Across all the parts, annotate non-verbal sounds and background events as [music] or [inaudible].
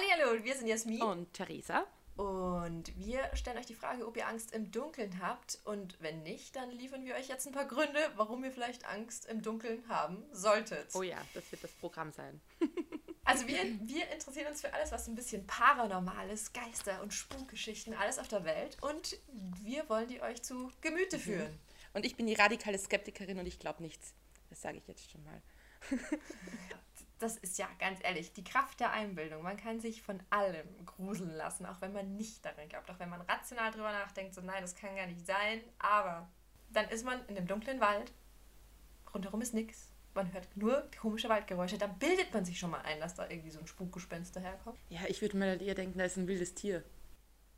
Hallihallo, wir sind Jasmin. Und Theresa. Und wir stellen euch die Frage, ob ihr Angst im Dunkeln habt. Und wenn nicht, dann liefern wir euch jetzt ein paar Gründe, warum ihr vielleicht Angst im Dunkeln haben solltet. Oh ja, das wird das Programm sein. [laughs] Also wir, wir interessieren uns für alles, was ein bisschen Paranormales, Geister und Spukgeschichten, alles auf der Welt. Und wir wollen die euch zu Gemüte Mhm. führen. Und ich bin die radikale Skeptikerin und ich glaube nichts. Das sage ich jetzt schon mal. [laughs] Das ist ja ganz ehrlich die Kraft der Einbildung. Man kann sich von allem gruseln lassen, auch wenn man nicht daran glaubt, auch wenn man rational drüber nachdenkt, so nein, das kann gar nicht sein. Aber dann ist man in dem dunklen Wald, rundherum ist nichts. Man hört nur komische Waldgeräusche. Dann bildet man sich schon mal ein, dass da irgendwie so ein Spukgespenst daherkommt. Ja, ich würde mir eher denken, da ist ein wildes Tier.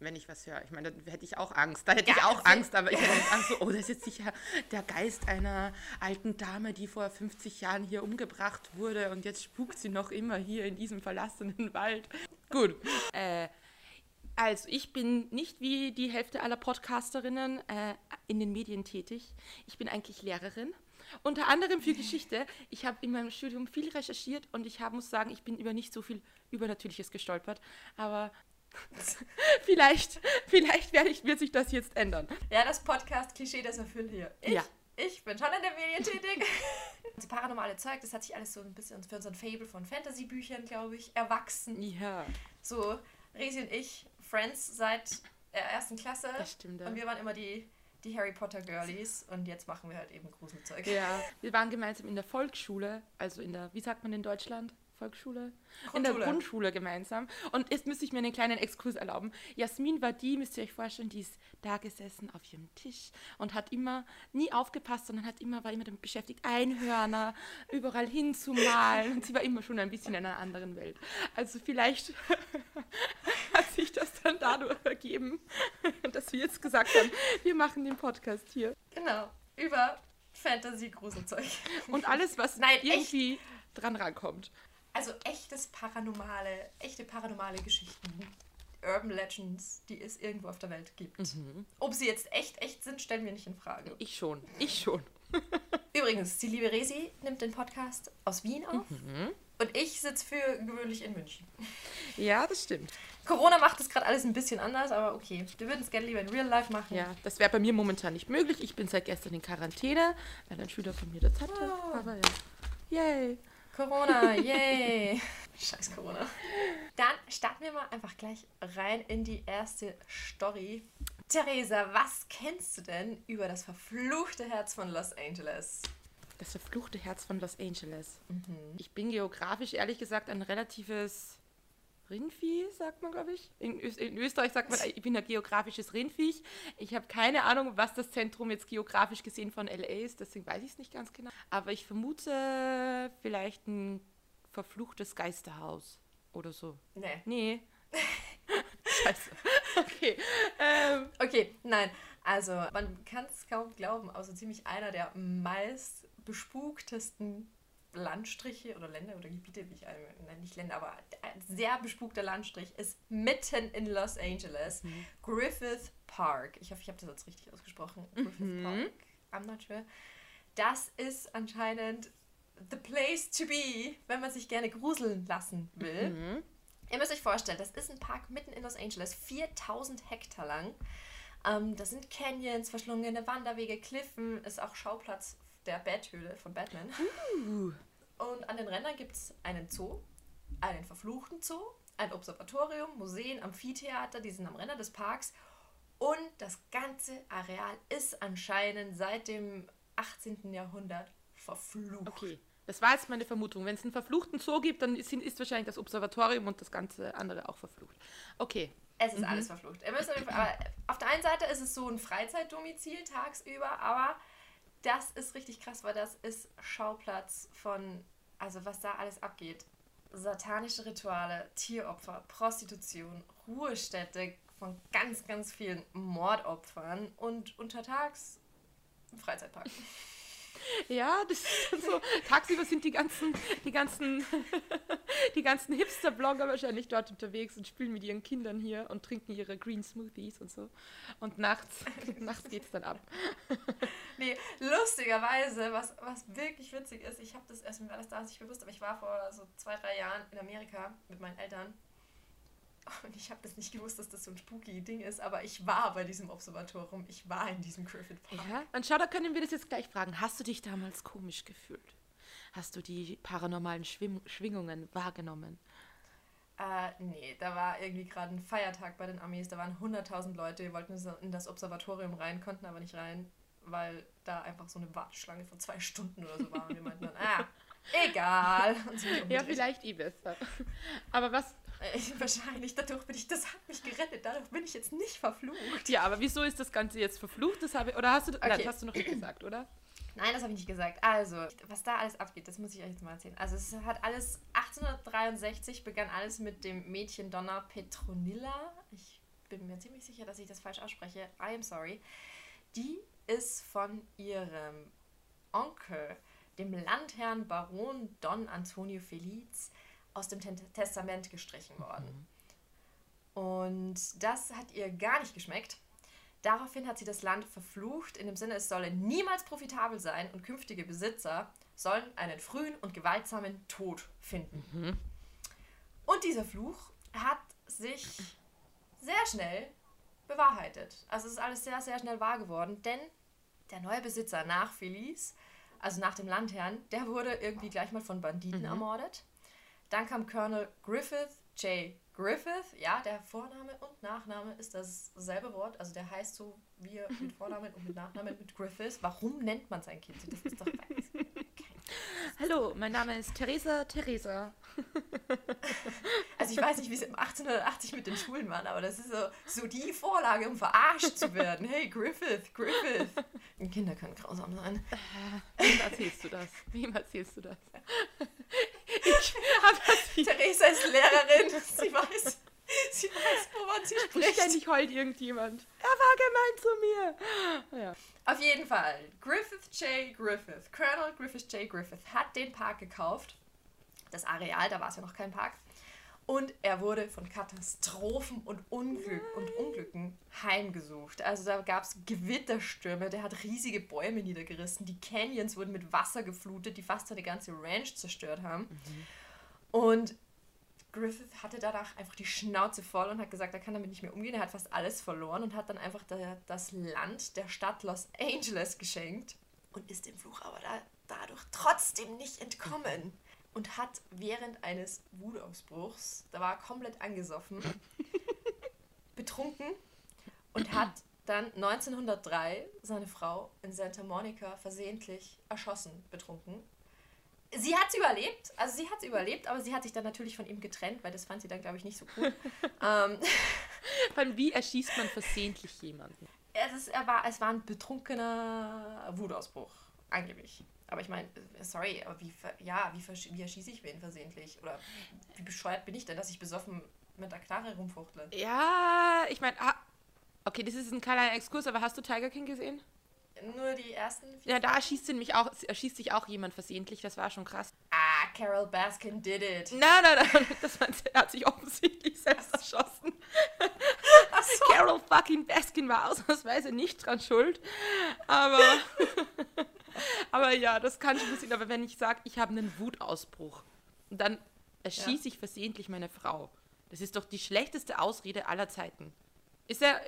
Wenn ich was höre. Ich meine, da hätte ich auch Angst. Da hätte ich Ja, auch das- Angst, aber ich hätte nicht Angst, so, oh, das ist jetzt sicher der Geist einer alten Dame, die vor 50 Jahren hier umgebracht wurde und jetzt spukt sie noch immer hier in diesem verlassenen Wald. Gut. Äh, also, ich bin nicht wie die Hälfte aller Podcasterinnen äh, in den Medien tätig. Ich bin eigentlich Lehrerin. Unter anderem für Geschichte. Ich habe in meinem Studium viel recherchiert und ich hab, muss sagen, ich bin über nicht so viel Übernatürliches gestolpert. Aber [laughs] vielleicht, vielleicht werde ich, wird sich das jetzt ändern. Ja, das Podcast-Klischee, das erfüllt hier. Ich, Ja. ich bin schon in der Medien tätig. [laughs] Das paranormale Zeug, das hat sich alles so ein bisschen für unseren Fable von Fantasy-Büchern, glaube ich, erwachsen. Ja, So, Resi und ich, Friends seit der ersten Klasse. das stimmt. Ja. Und wir waren immer die, die Harry Potter Girlies und jetzt machen wir halt eben Gruselzeug. ja, wir waren gemeinsam in der Volksschule, also in der, wie sagt man in Deutschland? Volksschule? In der Grundschule. Grundschule gemeinsam. Und jetzt müsste ich mir einen kleinen Exkurs erlauben. Jasmin war die, müsst ihr euch vorstellen, die ist da gesessen auf ihrem Tisch und hat immer nie aufgepasst, sondern hat immer, war immer damit beschäftigt, Einhörner überall hinzumalen. Und sie war immer schon ein bisschen in einer anderen Welt. Also vielleicht [laughs] hat sich das dann dadurch ergeben, dass wir jetzt gesagt haben, wir machen den Podcast hier. Genau, über Fantasy-Gruselzeug. Und alles, was Nein, echt. irgendwie dran rankommt. Also echtes paranormale, echte paranormale Geschichten. Urban Legends, die es irgendwo auf der Welt gibt. Mhm. Ob sie jetzt echt, echt sind, stellen wir nicht in Frage. Ich schon. Ich schon. [laughs] Übrigens, die liebe Resi nimmt den Podcast aus Wien auf. Mhm. Und ich sitze für gewöhnlich in München. Ja, das stimmt. Corona macht das gerade alles ein bisschen anders, aber okay. Wir würden es gerne lieber in Real Life machen. Ja, das wäre bei mir momentan nicht möglich. Ich bin seit gestern in Quarantäne, weil ein Schüler von mir das hatte. Oh. Aber ja. Yay. Corona, yay. [laughs] Scheiß Corona. Dann starten wir mal einfach gleich rein in die erste Story. Theresa, was kennst du denn über das verfluchte Herz von Los Angeles? Das verfluchte Herz von Los Angeles. Mhm. Ich bin geografisch ehrlich gesagt ein relatives Rindvieh, sagt man, glaube ich. In, in Österreich sagt man, ich bin ein geografisches Rindviech. Ich habe keine Ahnung, was das Zentrum jetzt geografisch gesehen von LA ist, deswegen weiß ich es nicht ganz genau. Aber ich vermute vielleicht ein verfluchtes Geisterhaus oder so. Nee. Nee. [laughs] Scheiße. Okay. Ähm, Okay, nein. Also, man kann es kaum glauben, so ziemlich einer der meist bespuktesten Landstriche oder Länder oder Gebiete, wie ich alle, nein, nicht Länder, aber ein sehr bespukter Landstrich ist mitten in Los Angeles. Griffith Park. Ich hoffe, ich habe das jetzt richtig ausgesprochen. Griffith Park. I'm not sure. Das ist anscheinend the place to be, wenn man sich gerne gruseln lassen will. mhm. Ihr müsst euch vorstellen, das ist ein Park mitten in Los Angeles, 4000 Hektar lang. Ähm, das sind Canyons, verschlungene Wanderwege, Kliffen, ist auch Schauplatz der Bathöhle von Batman. Uh. Und an den Rändern gibt es einen Zoo, einen verfluchten Zoo, ein Observatorium, Museen, Amphitheater, die sind am Ränder des Parks. Und das ganze Areal ist anscheinend seit dem 18. Jahrhundert verflucht. Okay. Das war jetzt meine Vermutung. Wenn es einen verfluchten Zoo gibt, dann ist, ist wahrscheinlich das Observatorium und das ganze andere auch verflucht. Okay. Es ist alles verflucht. Auf, auf der einen Seite ist es so ein Freizeitdomizil tagsüber, aber das ist richtig krass, weil das ist Schauplatz von, also was da alles abgeht. Satanische Rituale, Tieropfer, Prostitution, Ruhestätte von ganz, ganz vielen Mordopfern und untertags Freizeitpark. [laughs] Ja, das ist so. Tagsüber sind die ganzen, die ganzen, [laughs] die ganzen Hipster-Blogger wahrscheinlich dort unterwegs und spielen mit ihren Kindern hier und trinken ihre Green Smoothies und so. Und nachts, [laughs] nachts geht's dann ab. [laughs] Nee, lustigerweise, was, was wirklich witzig ist, ich habe das erst mit alles da nicht bewusst, aber ich war vor so zwei, drei Jahren in Amerika mit meinen Eltern Und ich habe das nicht gewusst, dass das so ein spooky Ding ist, aber ich war bei diesem Observatorium. Ich war in diesem Griffith Park. Ja, und schau, da können wir das jetzt gleich fragen. Hast du dich damals komisch gefühlt? Hast du die paranormalen Schwing Schwingungen wahrgenommen? Äh, nee, da war irgendwie gerade ein Feiertag bei den Amis. Da waren 100.000 Leute, die wollten in das Observatorium rein, konnten aber nicht rein, weil da einfach so eine Warteschlange von zwei Stunden oder so war. Und wir meinten dann, ah, egal. Ja, vielleicht eh besser. Aber was, Äh, [laughs] wahrscheinlich, dadurch bin ich, das hat mich gerettet, dadurch bin ich jetzt nicht verflucht. Ja, aber wieso ist das Ganze jetzt verflucht? Das habe, oder hast du, Okay. nein, das hast du noch nicht gesagt, oder? Nein, das habe ich nicht gesagt. Also, was da alles abgeht, das muss ich euch jetzt mal erzählen. Also, es hat alles, 1863 begann alles mit dem Mädchen Donna Petronilla. Ich bin mir ziemlich sicher, dass ich das falsch ausspreche. I am sorry. Die ist von ihrem Onkel, dem Landherrn Baron Don Antonio Feliz, aus dem Testament gestrichen worden. Und das hat ihr gar nicht geschmeckt. Daraufhin hat sie das Land verflucht, in dem Sinne, es solle niemals profitabel sein und künftige Besitzer sollen einen frühen und gewaltsamen Tod finden. Und dieser Fluch hat sich sehr schnell bewahrheitet. Also es ist alles sehr, sehr schnell wahr geworden, denn der neue Besitzer nach Felice, also nach dem Landherrn, der wurde irgendwie gleich mal von Banditen ermordet. Dann kam Colonel Griffith J. Griffith, ja, der Vorname und Nachname ist dasselbe Wort, also der heißt so wie mit [laughs] Vornamen und mit Nachnamen mit Griffith. Warum nennt man sein Kind so? Das ist doch [laughs] Hallo, mein Name ist Theresa Theresa. Also ich weiß nicht, wie es im 1880 mit den Schulen waren, aber das ist so, so die Vorlage, um verarscht zu werden. Hey, Griffith, Griffith. Kinder können grausam sein. Wem erzählst du das? Wem erzählst du das? Ich [laughs] habe das. Theresa ist Lehrerin. Sie weiß, sie weiß, wovon sie spricht. Ständig heult irgendjemand. Er war gemein zu mir. Ja. Auf jeden Fall, Griffith J. Griffith, Colonel Griffith J. Griffith hat den Park gekauft. Das Areal, da war es ja noch kein Park. Und er wurde von Katastrophen und Unglück und Unglücken heimgesucht. Also da gab es Gewitterstürme, der hat riesige Bäume niedergerissen, die Canyons wurden mit Wasser geflutet, die fast seine ganze Ranch zerstört haben. Und Griffith hatte danach einfach die Schnauze voll und hat gesagt, er kann damit nicht mehr umgehen. Er hat fast alles verloren und hat dann einfach da, das Land der Stadt Los Angeles geschenkt und ist dem Fluch aber da, dadurch trotzdem nicht entkommen. Und hat während eines Wutausbruchs, da war er komplett angesoffen, [laughs] betrunken und hat dann 1903 seine Frau in Santa Monica versehentlich erschossen, betrunken. Sie hat es überlebt, also sie hat es überlebt, aber sie hat sich dann natürlich von ihm getrennt, weil das fand sie dann, glaube ich, nicht so cool. [laughs] ähm, [laughs] allem, wie erschießt man versehentlich jemanden? es, ist, er war, es war ein betrunkener Wutausbruch, angeblich. Aber ich meine, äh, sorry, aber wie, ja, wie, wie erschieße ich wen versehentlich? Oder wie bescheuert bin ich denn, dass ich besoffen mit der Knarre rumfuchtle? Ja, ich meine, ah, okay, das ist ein kleiner Exkurs, aber hast du Tiger King gesehen? Nur die ersten vier. Ja, da erschießt, nämlich auch, erschießt sich auch jemand versehentlich, das war schon krass. Ah, Carol Baskin did it. Nein, nein, nein, das er hat sich offensichtlich selbst erschossen. [laughs] Ach so. Carol fucking Baskin war ausnahmsweise nicht dran schuld. Aber, [laughs] aber ja, das kann schon passieren. Aber wenn ich sage, ich habe einen Wutausbruch, dann erschieße ich versehentlich meine Frau. Das ist doch die schlechteste Ausrede aller Zeiten. Ist er,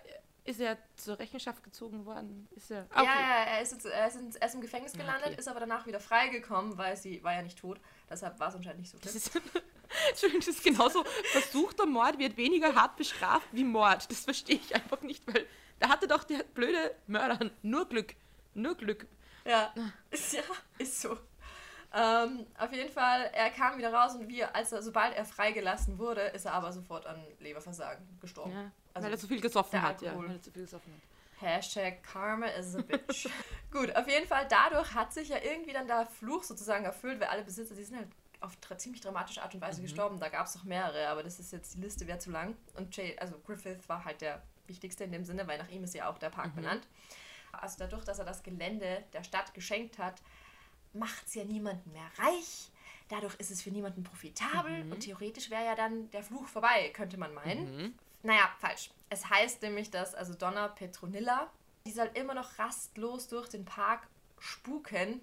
ist er zur Rechenschaft gezogen worden? Ist er? Ja, ja, er ist, jetzt, er, ist in, er ist im Gefängnis gelandet, Okay. ist aber danach wieder freigekommen, weil sie war ja nicht tot. Deshalb war es anscheinend nicht so Das schlimm. ist, [laughs] Entschuldigung, das ist genauso. Versuchter Mord wird weniger hart bestraft wie Mord. Das verstehe ich einfach nicht, weil da hatte doch der blöde Mörder nur Glück. Nur Glück. Ja, [laughs] ist, ja, ist so. Ähm, auf jeden Fall, er kam wieder raus und wir, als er, sobald er freigelassen wurde, ist er aber sofort an Leberversagen gestorben. Ja, Also weil er zu viel gesoffen hat. Ja, weil er zu viel gesoffen hat. Hashtag Karma is a bitch. [laughs] Gut, auf jeden Fall, dadurch hat sich ja irgendwie dann der Fluch sozusagen erfüllt, weil alle Besitzer, die sind halt auf ziemlich dramatische Art und Weise gestorben. Da gab es noch mehrere, aber das ist jetzt, die Liste wäre zu lang. Und Jay, also Griffith war halt der wichtigste in dem Sinne, weil nach ihm ist ja auch der Park benannt. Also dadurch, dass er das Gelände der Stadt geschenkt hat, macht es ja niemanden mehr reich. Dadurch ist es für niemanden profitabel und theoretisch wäre ja dann der Fluch vorbei, könnte man meinen. Naja, falsch. Es heißt nämlich, dass also Donna Petronilla, die soll immer noch rastlos durch den Park spuken,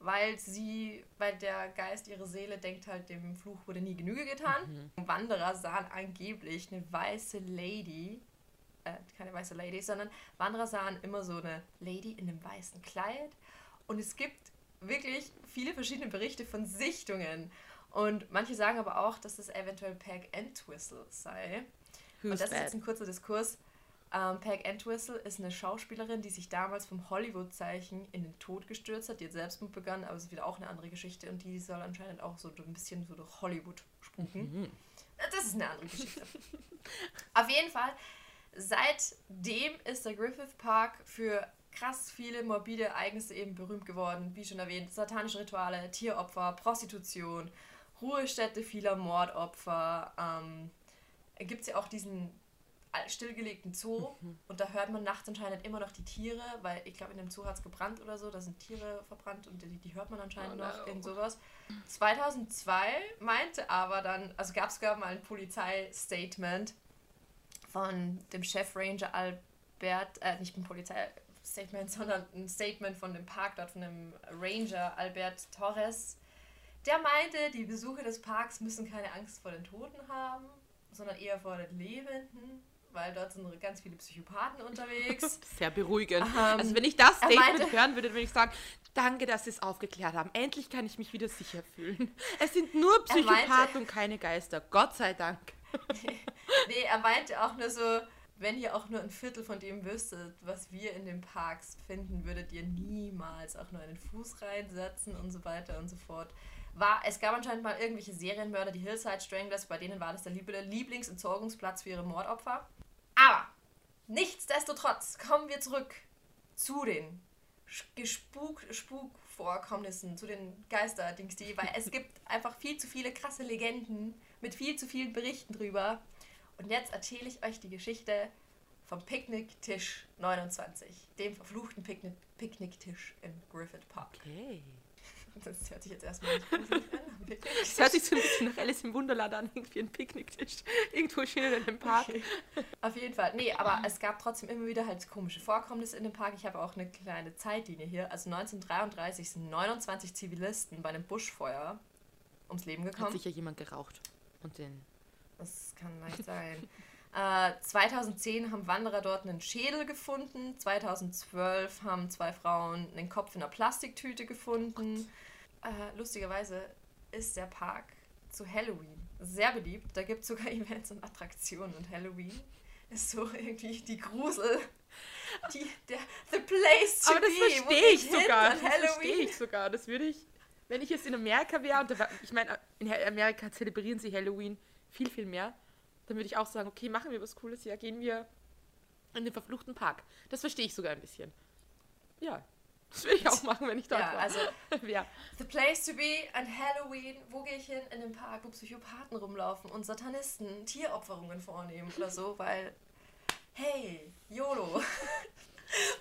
weil sie, weil der Geist, ihre Seele denkt halt, dem Fluch wurde nie Genüge getan. Mhm. Wanderer sahen angeblich eine weiße Lady, äh, keine weiße Lady, sondern Wanderer sahen immer so eine Lady in einem weißen Kleid. Und es gibt wirklich viele verschiedene Berichte von Sichtungen. Und manche sagen aber auch, dass das eventuell Peg Entwistle sei. Who's Und das ist bad? jetzt ein kurzer Diskurs. Ähm, Peg Entwistle ist eine Schauspielerin, die sich damals vom Hollywood-Zeichen in den Tod gestürzt hat. Die hat Selbstmord begangen, aber es ist wieder auch eine andere Geschichte. Und die soll anscheinend auch so ein bisschen so durch Hollywood spuken. Mhm. Das ist eine andere Geschichte. [laughs] Auf jeden Fall, seitdem ist der Griffith Park für krass viele morbide Ereignisse eben berühmt geworden. Wie schon erwähnt, satanische Rituale, Tieropfer, Prostitution, Ruhestätte vieler Mordopfer. Ähm, Gibt es ja auch diesen stillgelegten Zoo und da hört man nachts anscheinend immer noch die Tiere, weil ich glaube, in dem Zoo hat es gebrannt oder so, da sind Tiere verbrannt und die, die hört man anscheinend Oh noch no. in sowas. 2002 meinte aber dann, also gab es sogar mal ein Polizeistatement von dem Chef Ranger Albert, äh, nicht ein Polizeistatement, [laughs] sondern ein Statement von dem Park dort, von dem Ranger Albert Torres. Der meinte, die Besucher des Parks müssen keine Angst vor den Toten haben, sondern eher vor den Lebenden, weil dort sind ganz viele Psychopathen unterwegs. [laughs] Sehr beruhigend. Ähm, also wenn ich das Statement meinte- hören würde, würde ich sagen, danke, dass Sie es aufgeklärt haben. Endlich kann ich mich wieder sicher fühlen. Es sind nur Er meinte- Psychopathen und keine Geister. Gott sei Dank. [laughs] Nee, er meinte auch nur so, wenn ihr auch nur ein Viertel von dem wüsstet, was wir in den Parks finden, würdet ihr niemals auch nur einen Fuß reinsetzen und so weiter und so fort. War, es gab anscheinend mal irgendwelche Serienmörder, die Hillside Stranglers, bei denen war das der Lieb- Lieblingsentsorgungsplatz für ihre Mordopfer. Aber nichtsdestotrotz kommen wir zurück zu den Gespuk Spukvorkommnissen, zu den Geisterdings, weil es gibt einfach viel zu viele krasse Legenden mit viel zu vielen Berichten drüber. Und jetzt erzähle ich euch die Geschichte vom Picknicktisch 29, dem verfluchten Picknick Picknicktisch im Griffith Park. Okay. Das hört sich jetzt erstmal nicht an. [laughs] Das hört sich so ein bisschen nach Alice im Wunderland an, irgendwie ein Picknicktisch. Irgendwo schön in einem Park. Okay. Auf jeden Fall. Nee, aber es gab trotzdem immer wieder halt komische Vorkommnisse in dem Park. Ich habe auch eine kleine Zeitlinie hier. Also 1933 sind 29 Zivilisten bei einem Buschfeuer ums Leben Hat gekommen. sicher jemand geraucht. Und den. Das kann leicht sein. [laughs] Äh, 2010 haben Wanderer dort einen Schädel gefunden. 2012 haben zwei Frauen einen Kopf in einer Plastiktüte gefunden. Äh, lustigerweise ist der Park zu Halloween sehr beliebt. Da gibt es sogar [laughs] Events und Attraktionen. Und Halloween ist so irgendwie die Grusel. Die, der, the place to Aber das be. verstehe ich sogar. Das verstehe ich sogar. Das würde ich. Wenn ich jetzt in Amerika wäre, und da ich meine, in Amerika zelebrieren sie Halloween viel, viel mehr, dann würde ich auch sagen, okay, machen wir was Cooles, ja, gehen wir in den verfluchten Park. Das verstehe ich sogar ein bisschen. Ja, das würde ich auch [laughs] machen, wenn ich dort Ja, war. also [laughs] ja. The place to be an Halloween. Wo gehe ich hin? In den Park, wo Psychopathen rumlaufen und Satanisten Tieropferungen vornehmen oder so, weil, hey, YOLO. [laughs]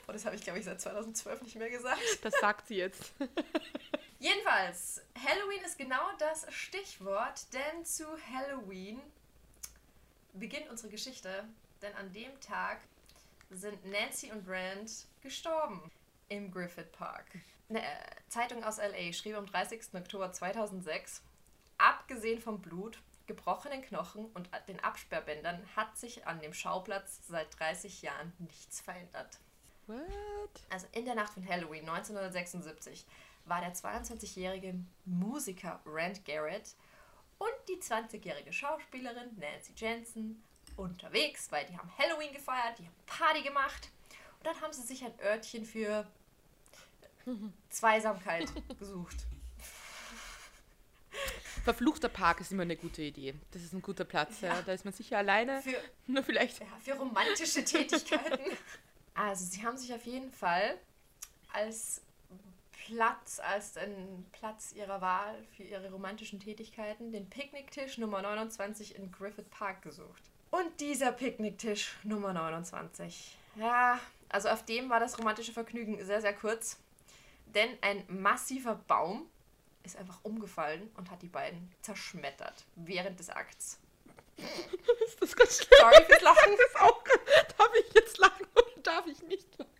Oh, das habe ich, glaube ich, seit 2012 nicht mehr gesagt. Das sagt sie jetzt. Jedenfalls, Halloween ist genau das Stichwort, denn zu Halloween beginnt unsere Geschichte, denn an dem Tag sind Nancy und Brand gestorben im Griffith Park. Eine äh, Zeitung aus LA schrieb am 30. Oktober 2006, abgesehen vom Blut, gebrochenen Knochen und den Absperrbändern hat sich an dem Schauplatz seit 30 Jahren nichts verändert. What? Also in der Nacht von Halloween 1976 war der 22-jährige Musiker Rand Garrett und die 20-jährige Schauspielerin Nancy Jensen unterwegs, weil die haben Halloween gefeiert, die haben Party gemacht und dann haben sie sich ein Örtchen für Zweisamkeit [laughs] gesucht. Verfluchter Park ist immer eine gute Idee. Das ist ein guter Platz. Ja. Ja. Da ist man sicher alleine. Für, [laughs] Nur vielleicht. ja, für romantische Tätigkeiten. [laughs] Also sie haben sich auf jeden Fall als Platz, als einen Platz ihrer Wahl für ihre romantischen Tätigkeiten den Picknicktisch Nummer 29 in Griffith Park gesucht. Und dieser Picknicktisch Nummer 29. Ja, also auf dem war das romantische Vergnügen sehr, sehr kurz. Denn ein massiver Baum ist einfach umgefallen und hat die beiden zerschmettert während des Akts. [laughs] Ist das ganz schlimm? Sorry fürs Lachen. [laughs] Das auch. Darf ich jetzt lachen oder darf ich nicht lachen?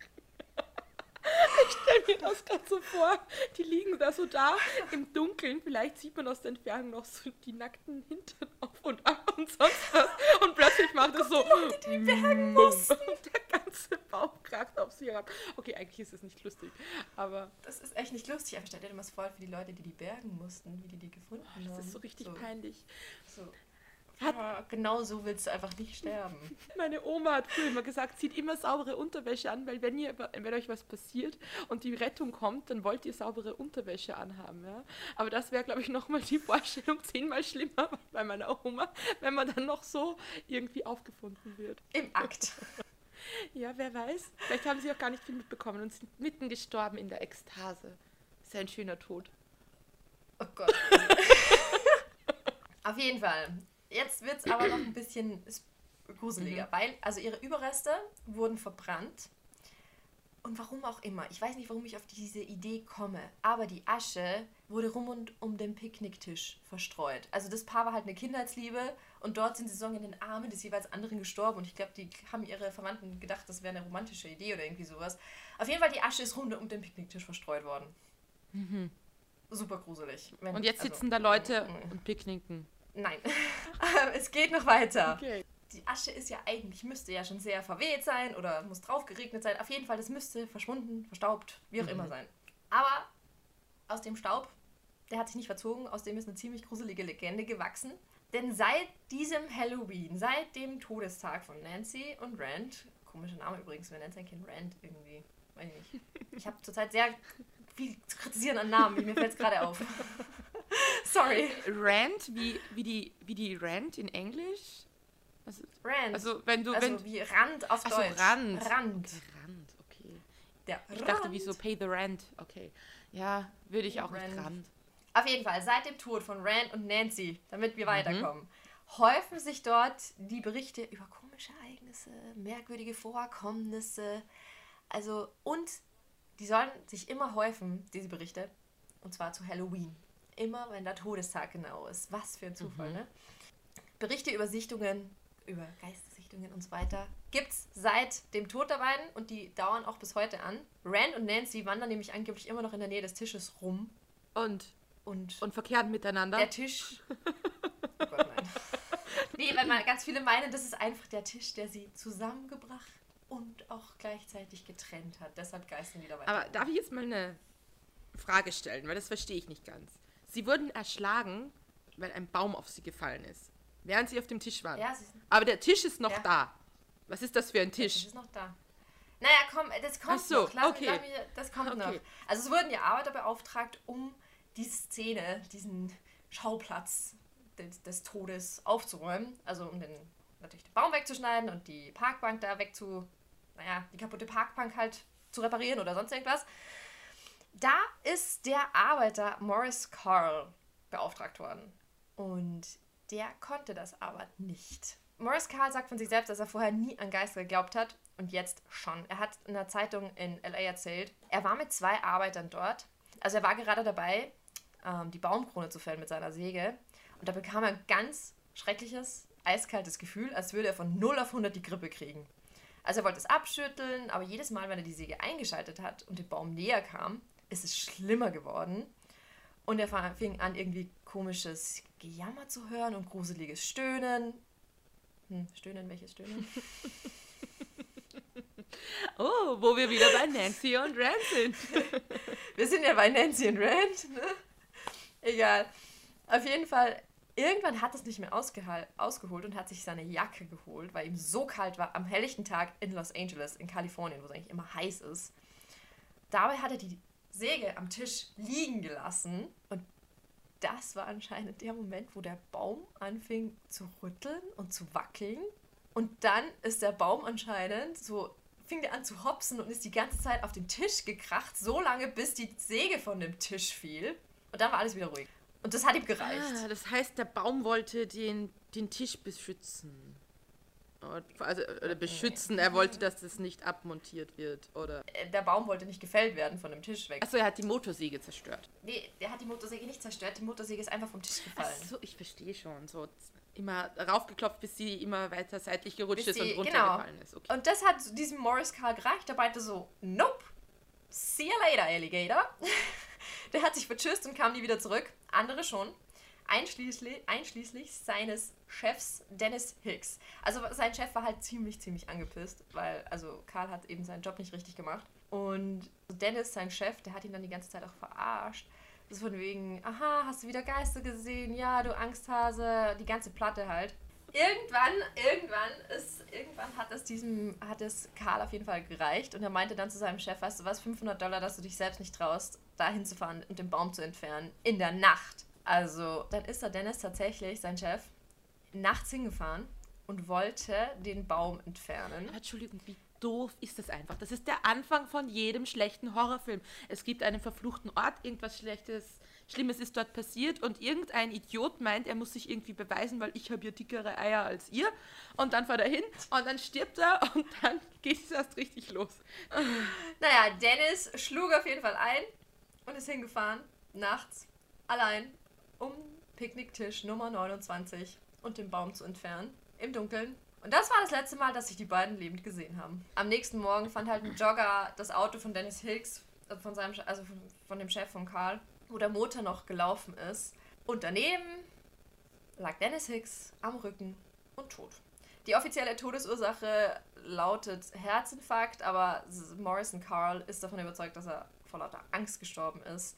Das gerade so vor. Die liegen da so da im Dunkeln, vielleicht sieht man aus der Entfernung noch so die nackten Hintern auf und ab und sonst was. Und plötzlich macht es so. Die, die bergen mussten. [laughs] Und der ganze Baum kragt auf sie herab. Okay, eigentlich ist es nicht lustig, aber Das ist echt nicht lustig, aber stell dir das mal vor, für die Leute, die die bergen mussten, wie die die gefunden haben. das ist so richtig peinlich. So. Hat- genau so willst du einfach nicht sterben. [laughs] Meine Oma hat früher immer gesagt, zieht immer saubere Unterwäsche an, weil wenn, ihr, wenn euch was passiert und die Rettung kommt, dann wollt ihr saubere Unterwäsche anhaben. Ja? Aber das wäre, glaube ich, nochmal die Vorstellung zehnmal schlimmer [laughs] bei meiner Oma, wenn man dann noch so irgendwie aufgefunden wird. Im Akt. [laughs] Ja, wer weiß. Vielleicht haben sie auch gar nicht viel mitbekommen und sind mitten gestorben in der Ekstase. Ist ja ein schöner Tod. Oh Gott. Auf jeden Fall. Jetzt wird es aber noch ein bisschen gruseliger, weil, also ihre Überreste wurden verbrannt. Und warum auch immer. Ich weiß nicht, warum ich auf diese Idee komme. Aber die Asche wurde rum und um den Picknicktisch verstreut. Also das Paar war halt eine Kindheitsliebe und dort sind sie so in den Armen des jeweils anderen gestorben. Und ich glaube, die haben ihre Verwandten gedacht, das wäre eine romantische Idee oder irgendwie sowas. Auf jeden Fall, die Asche ist rum um den Picknicktisch verstreut worden. Super gruselig. Wenn- Und jetzt also- sitzen da Leute und picknicken. Nein. [laughs] es geht noch weiter. Okay. Die Asche ist ja eigentlich, müsste ja schon sehr verweht sein oder muss drauf geregnet sein. Auf jeden Fall, das müsste verschwunden, verstaubt, wie auch immer sein. Aber aus dem Staub, der hat sich nicht verzogen, aus dem ist eine ziemlich gruselige Legende gewachsen. Denn seit diesem Halloween, seit dem Todestag von Nancy und Rand, komischer Name übrigens, wer nennt sein Kind Rand irgendwie? Weiß ich nicht. Ich habe zurzeit sehr viel zu kritisieren an Namen, mir fällt es gerade auf. [laughs] Sorry. Rand, wie, wie, die, wie die Rand in Englisch? Also, Rand. also wenn du... Also wenn, wie Rand auf Ach so, Deutsch. Rand. Rand. Rand, okay. Der Ich dachte, Rand. wie so pay the rent. Okay. Ja, würde ich auch nicht Rand. Rand. Auf jeden Fall, seit dem Tod von Rand und Nancy, damit Mhm. wir weiterkommen, häufen sich dort die Berichte über komische Ereignisse, merkwürdige Vorkommnisse. Also, und die sollen sich immer häufen, diese Berichte. Und zwar zu Halloween. Immer wenn der Todestag genau ist. Was für ein Zufall, Mhm. ne? Berichte über Sichtungen, über Geistesichtungen und so weiter gibt's seit dem Tod der beiden und die dauern auch bis heute an. Rand und Nancy wandern nämlich angeblich immer noch in der Nähe des Tisches rum Und, und und verkehren miteinander. der Tisch. Oh Gott, nein. [laughs] Nee, weil man, ganz viele meinen, das ist einfach der Tisch, der sie zusammengebracht und auch gleichzeitig getrennt hat. Deshalb geistern die dabei. Aber darf ich jetzt mal eine Frage stellen, weil das verstehe ich nicht ganz. Sie wurden erschlagen, weil ein Baum auf sie gefallen ist, während sie auf dem Tisch waren. ja, sind, Aber der Tisch ist noch Ja. da. Was ist das für ein der Tisch Tisch? ist noch da. Naja, komm, das kommt so, noch. Lass, okay. lass mich, das kommt Okay. noch. Also es wurden ja Arbeiter beauftragt, um diese Szene, diesen Schauplatz des, des Todes aufzuräumen. Also um den, natürlich den Baum wegzuschneiden und die Parkbank da wegzu... Naja, die kaputte Parkbank halt zu reparieren oder sonst irgendwas. Da ist der Arbeiter Morris Carl beauftragt worden. Und der konnte das aber nicht. Morris Carl sagt von sich selbst, dass er vorher nie an Geister geglaubt hat und jetzt schon. Er hat in einer Zeitung in LA erzählt, er war mit zwei Arbeitern dort. Also er war gerade dabei, ähm, die Baumkrone zu fällen mit seiner Säge. Und da bekam er ein ganz schreckliches, eiskaltes Gefühl, als würde er von 0 auf 100 die Grippe kriegen. Also er wollte es abschütteln, aber jedes Mal, wenn er die Säge eingeschaltet hat und dem Baum näher kam, ist es schlimmer geworden. Und er fing an, irgendwie komisches Gejammer zu hören und gruseliges Stöhnen. Hm, Stöhnen, welches Stöhnen? [laughs] Oh, wo wir wieder bei Nancy und Rand sind. [laughs] Wir sind ja bei Nancy und Rand, ne? Egal. Auf jeden Fall, irgendwann hat es nicht mehr ausgeholt und hat sich seine Jacke geholt, weil ihm so kalt war am helllichten Tag in Los Angeles, in Kalifornien, wo es eigentlich immer heiß ist. Dabei hat er die Säge am Tisch liegen gelassen und das war anscheinend der Moment, wo der Baum anfing zu rütteln und zu wackeln. Und dann ist der Baum anscheinend so, fing der an zu hopsen und ist die ganze Zeit auf den Tisch gekracht, so lange, bis die Säge von dem Tisch fiel. Und dann war alles wieder ruhig. Und das hat ihm gereicht. Ah, das heißt, der Baum wollte den, den Tisch beschützen. Oder- Also, oder beschützen, er wollte, dass das nicht abmontiert wird, oder? Äh, Der Baum wollte nicht gefällt werden von dem Tisch weg. Achso, er hat die Motorsäge zerstört. Nee, der hat die Motorsäge nicht zerstört. Die Motorsäge ist einfach vom Tisch gefallen. Achso, ich verstehe schon. So immer raufgeklopft, bis sie immer weiter seitlich gerutscht Bis ist und sie- runtergefallen ist. Okay. Und das hat diesem Morris Carl gereicht. Der meinte so, nope, see you later, Alligator. [laughs] Der hat sich vertschüsst und kam nie wieder zurück. Andere schon. Einschließlich, einschließlich seines Chefs Dennis Hicks. Also sein Chef war halt ziemlich, ziemlich angepisst, weil also Karl hat eben seinen Job nicht richtig gemacht. Und Dennis, sein Chef, der hat ihn dann die ganze Zeit auch verarscht. Das von wegen, aha, hast du wieder Geister gesehen? Ja, du Angsthase. Die ganze Platte halt. Irgendwann, irgendwann ist, irgendwann hat es diesem, hat es Karl auf jeden Fall gereicht und er meinte dann zu seinem Chef, weißt du was, 500 Dollar, dass du dich selbst nicht traust, da hinzufahren und den Baum zu entfernen. In der Nacht. Also, dann ist der Dennis tatsächlich, sein Chef, nachts hingefahren und wollte den Baum entfernen. Entschuldigung, wie doof ist das einfach? Das ist der Anfang von jedem schlechten Horrorfilm. Es gibt einen verfluchten Ort, irgendwas Schlechtes, Schlimmes ist dort passiert und irgendein Idiot meint, er muss sich irgendwie beweisen, weil ich habe ja dickere Eier als ihr. Und dann fährt er hin und dann stirbt er [laughs] und dann geht es erst richtig los. Naja, Dennis schlug auf jeden Fall ein und ist hingefahren, nachts, allein, um Picknicktisch Nummer 29 und den Baum zu entfernen, im Dunkeln. Und das war das letzte Mal, dass sich die beiden lebend gesehen haben. Am nächsten Morgen fand halt ein Jogger das Auto von Dennis Hicks, äh, von seinem, also von, von dem Chef von Karl, wo der Motor noch gelaufen ist. Und daneben lag Dennis Hicks am Rücken und tot. Die offizielle Todesursache lautet Herzinfarkt, aber Morrison Carl ist davon überzeugt, dass er vor lauter Angst gestorben ist.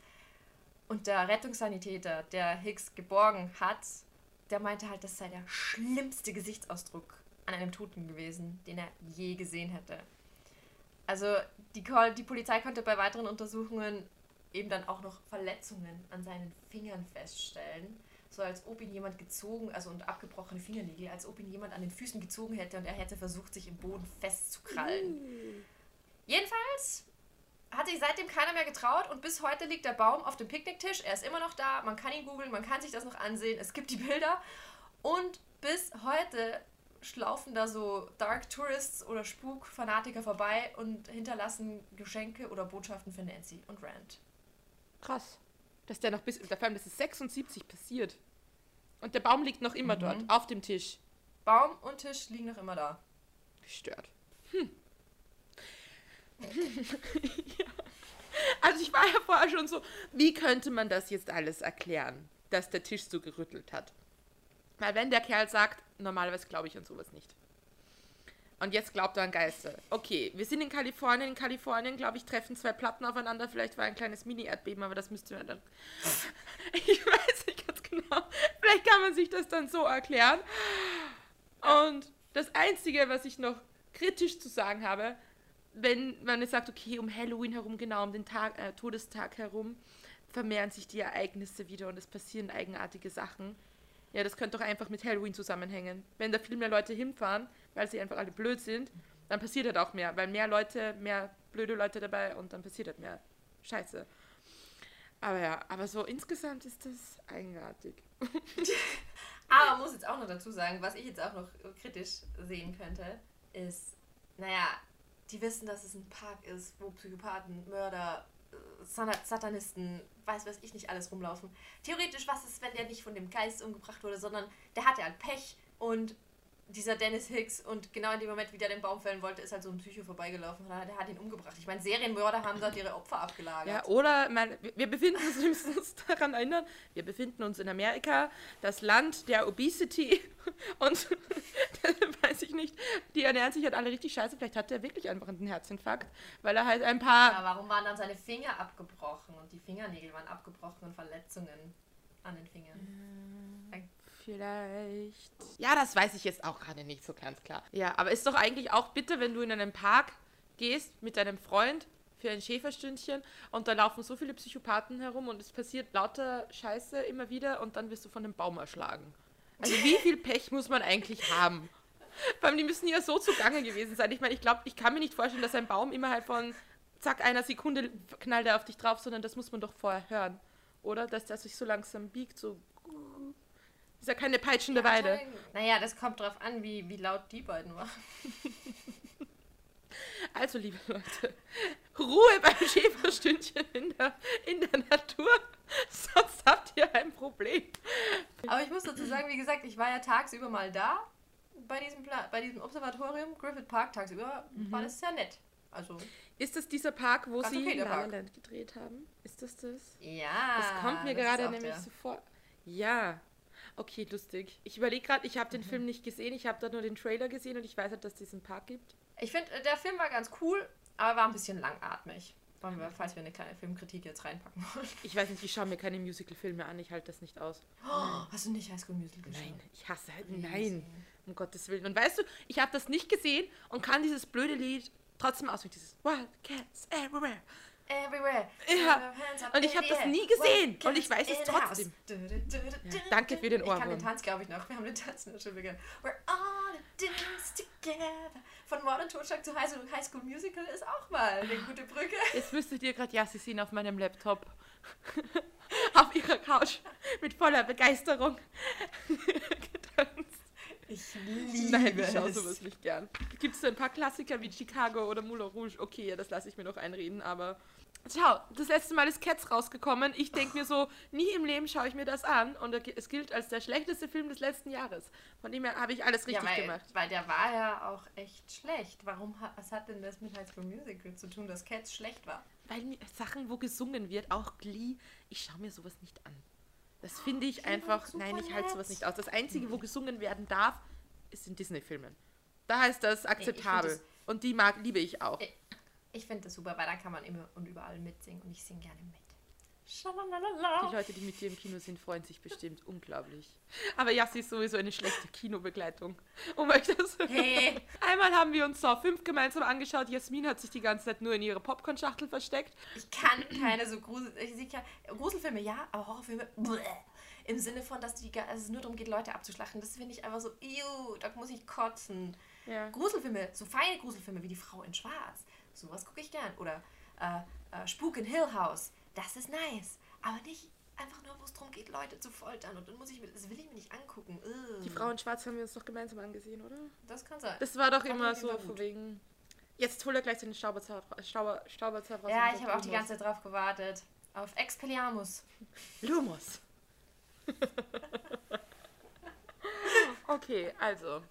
Und der Rettungssanitäter, der Hicks geborgen hat, der meinte halt, das sei der schlimmste Gesichtsausdruck an einem Toten gewesen, den er je gesehen hätte. Also die, die Polizei konnte bei weiteren Untersuchungen eben dann auch noch Verletzungen an seinen Fingern feststellen. So als ob ihn jemand gezogen, also und abgebrochene Fingernägel, als ob ihn jemand an den Füßen gezogen hätte und er hätte versucht, sich im Boden festzukrallen. Jedenfalls hat sich seitdem keiner mehr getraut und bis heute liegt der Baum auf dem Picknicktisch. Er ist immer noch da, man kann ihn googeln, man kann sich das noch ansehen, es gibt die Bilder. Und bis heute schlaufen da so Dark Tourists oder Spukfanatiker vorbei und hinterlassen Geschenke oder Botschaften für Nancy und Rand. Krass. Dass der noch bis, vor allem, das ist 76 passiert. Und der Baum liegt noch immer mhm. dort, auf dem Tisch. Baum und Tisch liegen noch immer da. Gestört. Hm. [laughs] ja. Also ich war ja vorher schon so, wie könnte man das jetzt alles erklären, dass der Tisch so gerüttelt hat? Weil wenn der Kerl sagt, normalerweise glaube ich an sowas nicht. Und jetzt glaubt er an Geister. Okay, wir sind in Kalifornien. In Kalifornien, glaube ich, treffen zwei Platten aufeinander. Vielleicht war ein kleines Mini-Erdbeben, aber das müsste man dann. [laughs] ich weiß nicht ganz genau. Vielleicht kann man sich das dann so erklären. Und das Einzige, was ich noch kritisch zu sagen habe, wenn man jetzt sagt, okay, um Halloween herum, genau, um den Tag, äh, Todestag herum, vermehren sich die Ereignisse wieder und es passieren eigenartige Sachen. Ja, das könnte doch einfach mit Halloween zusammenhängen. Wenn da viel mehr Leute hinfahren, weil sie einfach alle blöd sind, dann passiert halt auch mehr, weil mehr Leute, mehr blöde Leute dabei und dann passiert halt mehr Scheiße. Aber ja, aber so insgesamt ist das eigenartig. [laughs] aber muss jetzt auch noch dazu sagen, was ich jetzt auch noch kritisch sehen könnte, ist, naja, die wissen, dass es ein Park ist, wo Psychopathen, Mörder, Satanisten, weiß was ich nicht alles rumlaufen. Theoretisch, was ist, wenn der nicht von dem Geist umgebracht wurde, sondern der hatte halt Pech und dieser Dennis Hicks und genau in dem Moment, wie der den Baum fällen wollte, ist halt so ein Psycho vorbeigelaufen und der hat ihn umgebracht. Ich meine, Serienmörder haben dort ihre Opfer abgelagert. Ja, oder mein, wir befinden uns, wir müssen uns daran erinnern, wir befinden uns in Amerika, das Land der Obesity [laughs] und [laughs] weiß ich nicht, die ernähren sich halt alle richtig scheiße. Vielleicht hat er wirklich einfach einen Herzinfarkt, weil er halt ein paar... Ja, warum waren dann seine Finger abgebrochen und die Fingernägel waren abgebrochen und Verletzungen an den Fingern? Ja vielleicht. Ja, das weiß ich jetzt auch gerade nicht so ganz klar. Ja, aber ist doch eigentlich auch bitte, wenn du in einen Park gehst mit deinem Freund für ein Schäferstündchen und da laufen so viele Psychopathen herum und es passiert lauter Scheiße immer wieder und dann wirst du von einem Baum erschlagen. Also wie viel Pech muss man eigentlich haben? Vor allem, die müssen ja so zugange gewesen sein. Ich meine, ich glaube, ich kann mir nicht vorstellen, dass ein Baum innerhalb von zack einer Sekunde knallt er auf dich drauf, sondern das muss man doch vorher hören. Oder? Dass der sich so langsam biegt, so ist ja keine peitschende ja, Weide. Naja, das kommt drauf an, wie, wie laut die beiden waren. [laughs] Also, liebe Leute, Ruhe beim Schäferstündchen in der, in der Natur, [laughs] sonst habt ihr ein Problem. Aber ich muss dazu sagen, wie gesagt, ich war ja tagsüber mal da, bei diesem, Pla bei diesem Observatorium, Griffith Park tagsüber, mhm. war das sehr nett. Also, Ist das dieser Park, wo sie okay, La gedreht haben? Ist das das? ja. Das kommt mir das gerade nämlich der. so vor. Ja. Okay, lustig. Ich überlege gerade, ich habe Mhm. den Film nicht gesehen, ich habe da nur den Trailer gesehen und ich weiß halt, dass es diesen Park gibt. Ich finde, der Film war ganz cool, aber war ein bisschen langatmig. Wollen wir, falls wir eine kleine Filmkritik jetzt reinpacken wollen. Ich weiß nicht, ich schaue mir keine Musical-Filme an, ich halte das nicht aus. Oh, hast du nicht High School Musical geschaut? Nein, ich hasse halt, nein, um Gottes Willen. Und weißt du, ich habe das nicht gesehen und kann dieses blöde Lied trotzdem auswendig, dieses Wild Cats Everywhere. Everywhere. Ja. Und ich in hab the das nie gesehen. Und ich weiß es in trotzdem. Ja, danke für den Ich kann Ohrwurm. den Tanz, glaube ich, noch. Wir haben den Tanz in der Schule gelernt. We're all a dance together. Von Modern Totschlag zu High School, High School Musical ist auch mal eine gute Brücke. Jetzt müsstet ihr gerade Jassi sehen auf meinem Laptop. [laughs] auf ihrer Couch mit voller Begeisterung Nein, ich schaue sowas nicht gern. Gibt es so ein paar Klassiker wie Chicago oder Moulin Rouge? Okay, ja, das lasse ich mir noch einreden, aber. Schau, das letzte Mal ist Cats rausgekommen. Ich denke mir so, nie im Leben schaue ich mir das an. Und es gilt als der schlechteste Film des letzten Jahres. Von dem her habe ich alles richtig ja, weil, gemacht. weil der war ja auch echt schlecht. Warum hat, was hat denn das mit High School Musical zu tun, dass Cats schlecht war? Weil Sachen, wo gesungen wird, auch Glee, ich schaue mir sowas nicht an. Das finde ich einfach, nein, ich halte sowas nicht aus. Das Einzige, wo gesungen werden darf, ist in Disney-Filmen. Da ist das akzeptabel. das- Und die mag, liebe ich auch. Ich- Ich finde das super, weil da kann man immer und überall mitsingen und ich singe gerne mit. Schalalala. Die Leute, die mit dir im Kino sind, freuen sich bestimmt unglaublich. Aber Jassi ist sowieso eine schlechte Kinobegleitung. Um euch das. Hey, [laughs] Einmal haben wir uns Saw 5 gemeinsam angeschaut. Jasmin hat sich die ganze Zeit nur in ihre Popcorn-Schachtel versteckt. ich kann keine so Grusel... Ich, ich kann, Gruselfilme ja, aber Horrorfilme... Bleh. Im Sinne von, dass die, also es nur darum geht, Leute abzuschlachten. Das finde ich einfach so... Ew, da muss ich kotzen. Ja. Gruselfilme, so feine Gruselfilme wie Die Frau in Schwarz. Sowas gucke ich gern. Oder äh, äh, Spuk in Hill House. Das ist nice. Aber nicht einfach nur, wo es darum geht, Leute zu foltern. Und dann muss ich mir, das will ich mir nicht angucken. Ugh. Die Frau in Schwarz haben wir uns doch gemeinsam angesehen, oder? Das kann sein. Das war doch Fand immer so von wegen. Jetzt hol er gleich seinen Stauberzauber, Stauber, Stauberzauber raus. Ja, ich habe auch die ganze Zeit drauf gewartet. Auf Expelliarmus. Lumos. [laughs] okay, also.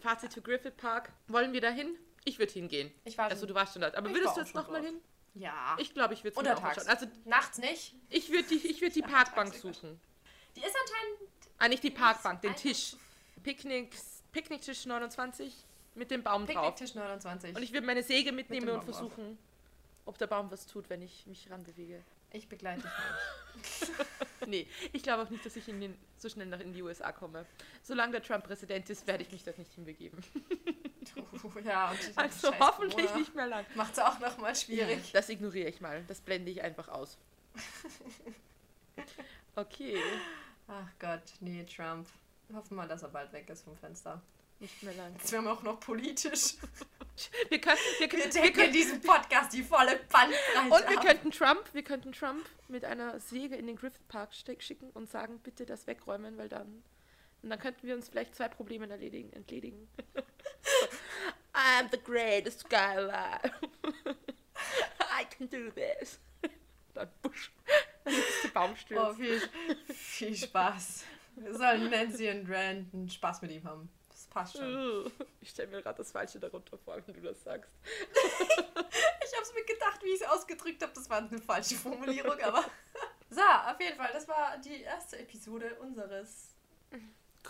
Fazit zu Griffith Park. Wollen wir dahin? Ich würde hingehen. Ich war Also schon- du warst schon dort. Aber Ich würdest du jetzt nochmal hin? Ja. Ich glaube, ich würde es mir auch anschauen. Also Nachts nicht. ich würde die, ich würd die Parkbank suchen. Die ist anscheinend. Ah, nicht die Parkbank, den Tisch. zu- Picknick, Picknicktisch 29 mit dem Baum drauf. Picknicktisch 29. Und ich würde meine Säge mitnehmen dem und Baum drauf. versuchen, ob der Baum was tut, wenn ich mich ranbewege. Ich begleite dich [laughs] Nee, ich glaube auch nicht, dass ich den, so schnell nach in die USA komme. Solange der Trump Präsident ist, werde ich mich dort nicht hinbegeben. nicht. ja, und Also hoffentlich Corona nicht mehr lang. Macht's auch nochmal schwierig. Das ignoriere ich mal. Das blende ich einfach aus. [laughs] Okay, Ach Gott, nee, Trump. Hoffen wir, dass er bald weg ist vom Fenster. Nicht mehr lang. Jetzt werden wir auch noch politisch. [laughs] Wir können, wir, Wir können, wir können, diesem Podcast die volle Bandbreite und wir ab. könnten Trump, wir könnten Trump mit einer Säge in den Griffith Park schicken und sagen, bitte das wegräumen, weil dann und dann könnten wir uns vielleicht zwei Probleme erledigen, entledigen. [laughs] I'm the greatest guy alive. [laughs] I can do this. Dann busch. Dann ist der Baum Oh, stürzt. viel, viel Spaß. Wir sollen Nancy und Rand einen Spaß mit ihm haben. Passt schon. Ich stelle mir gerade das Falsche darunter vor, wenn du das sagst. [laughs] Ich hab's mir gedacht, wie ich es ausgedrückt habe. Das war eine falsche Formulierung, aber. [laughs] So, auf jeden Fall, das war die erste Episode unseres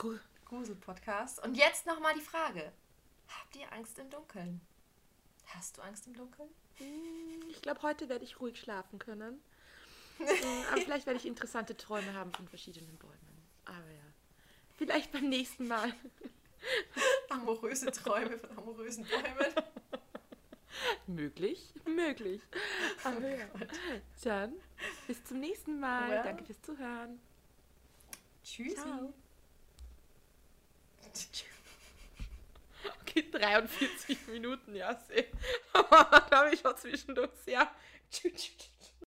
Cool. Grusel-Podcasts. Und jetzt nochmal die Frage: Habt ihr Angst im Dunkeln? Hast du Angst im Dunkeln? Ich glaube, heute werde ich ruhig schlafen können. Mm, Aber vielleicht werde ich interessante Träume haben von verschiedenen Bäumen. Aber ja. Vielleicht beim nächsten Mal. [laughs] Amoröse Träume von amorösen Bäumen. Möglich, möglich. Aber ja. Dann bis zum nächsten Mal. Ja. Danke fürs Zuhören. Tschüssi. Ciao. [laughs] Okay, 43 Minuten, ja, sehe. [laughs] da habe ich auch zwischendurch sehr. Tschüss.